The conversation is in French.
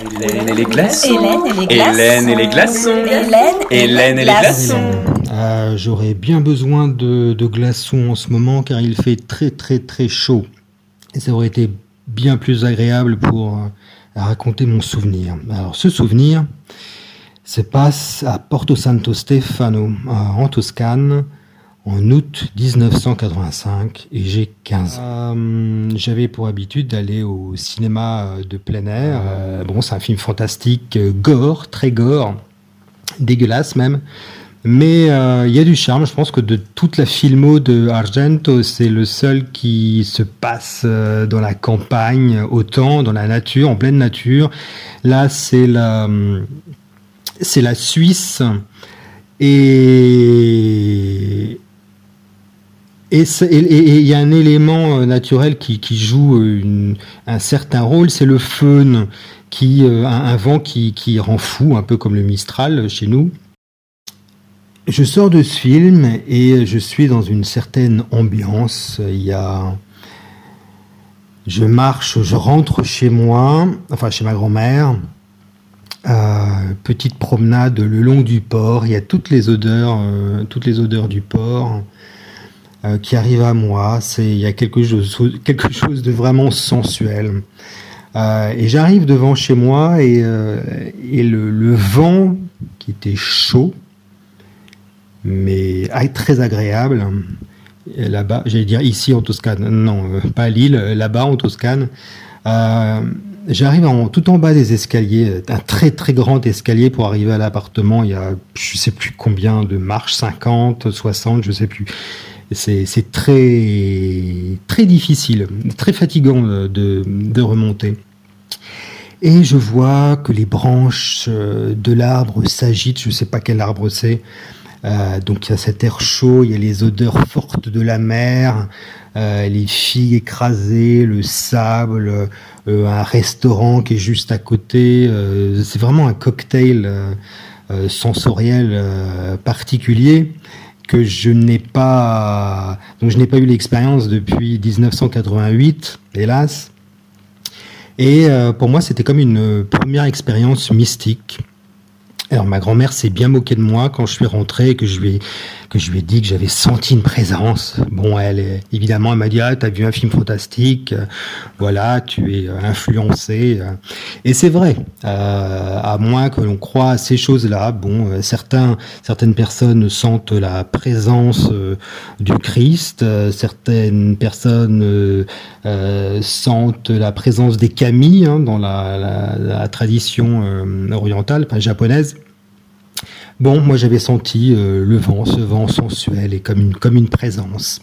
Hélène et les glaçons. Hélène et les glaçons. Hélène et les glaçons. Hélène et Hélène et les glaçons. Euh, J'aurais bien besoin de, de glaçons en ce moment car il fait très très très chaud. Et ça aurait été bien plus agréable pour euh, raconter mon souvenir. Alors ce souvenir se passe à Porto Santo Stefano, euh, en Toscane, en août 1985 et j'ai 15 ans. Euh, J'avais pour habitude d'aller au cinéma euh, de plein air. Euh, bon, c'est un film fantastique, gore, très gore, dégueulasse même. Mais euh, il y a du charme. Je pense que de toute la filmo de Argento, c'est le seul qui se passe dans la campagne, autant dans la nature, en pleine nature. Là, c'est la, c'est la Suisse et et il y a un élément euh, naturel qui, joue une- un certain rôle, c'est le faune, qui, euh, un, un vent qui, qui rend fou, un peu comme le Mistral euh, chez nous. Je sors de ce film et je suis dans une certaine ambiance. Il y a, je marche, je rentre chez moi, enfin chez ma grand-mère. Euh, petite promenade le long du port. Il y a toutes les odeurs, euh, toutes les odeurs du port euh, qui arrivent à moi. C'est, il y a quelque chose, quelque chose de vraiment sensuel. Euh, et j'arrive devant chez moi et, euh, le, vent qui était chaud, mais ah, très agréable. Là-bas, j'allais dire ici en Toscane, non, pas à Lille, là-bas en Toscane. J'arrive tout en bas des escaliers, un très très grand escalier pour arriver à l'appartement. Il y a je sais plus combien de marches, 50, 60, je sais plus. C'est très très difficile, très fatigant de, de, remonter. Et je vois que les branches euh, de l'arbre s'agitent, je ne sais pas quel arbre c'est. Euh, donc il y a cet air chaud, il y a les odeurs fortes de la mer, euh, les figues écrasées, le sable, euh, un restaurant qui est juste à côté. euh, c'est vraiment un cocktail euh, euh, sensoriel euh, particulier que je n'ai pas donc je n'ai pas eu l'expérience depuis 1988 hélas. Et euh, pour moi c'était comme une première expérience mystique alors ma grand-mère s'est bien moquée de moi quand je suis rentré et que je lui ai, que je lui ai dit que j'avais senti une présence. Bon, elle, évidemment, elle m'a dit ah t'as vu un film fantastique, euh, voilà, tu es euh, influencé. euh. Et c'est vrai, à moins que l'on croie à ces choses-là. Bon, certains, certaines personnes sentent la présence du Christ, certaines personnes sentent la présence des kami hein, dans la, tradition orientale, enfin japonaise. Bon, moi j'avais senti euh, le vent, ce vent sensuel et comme une, comme une présence.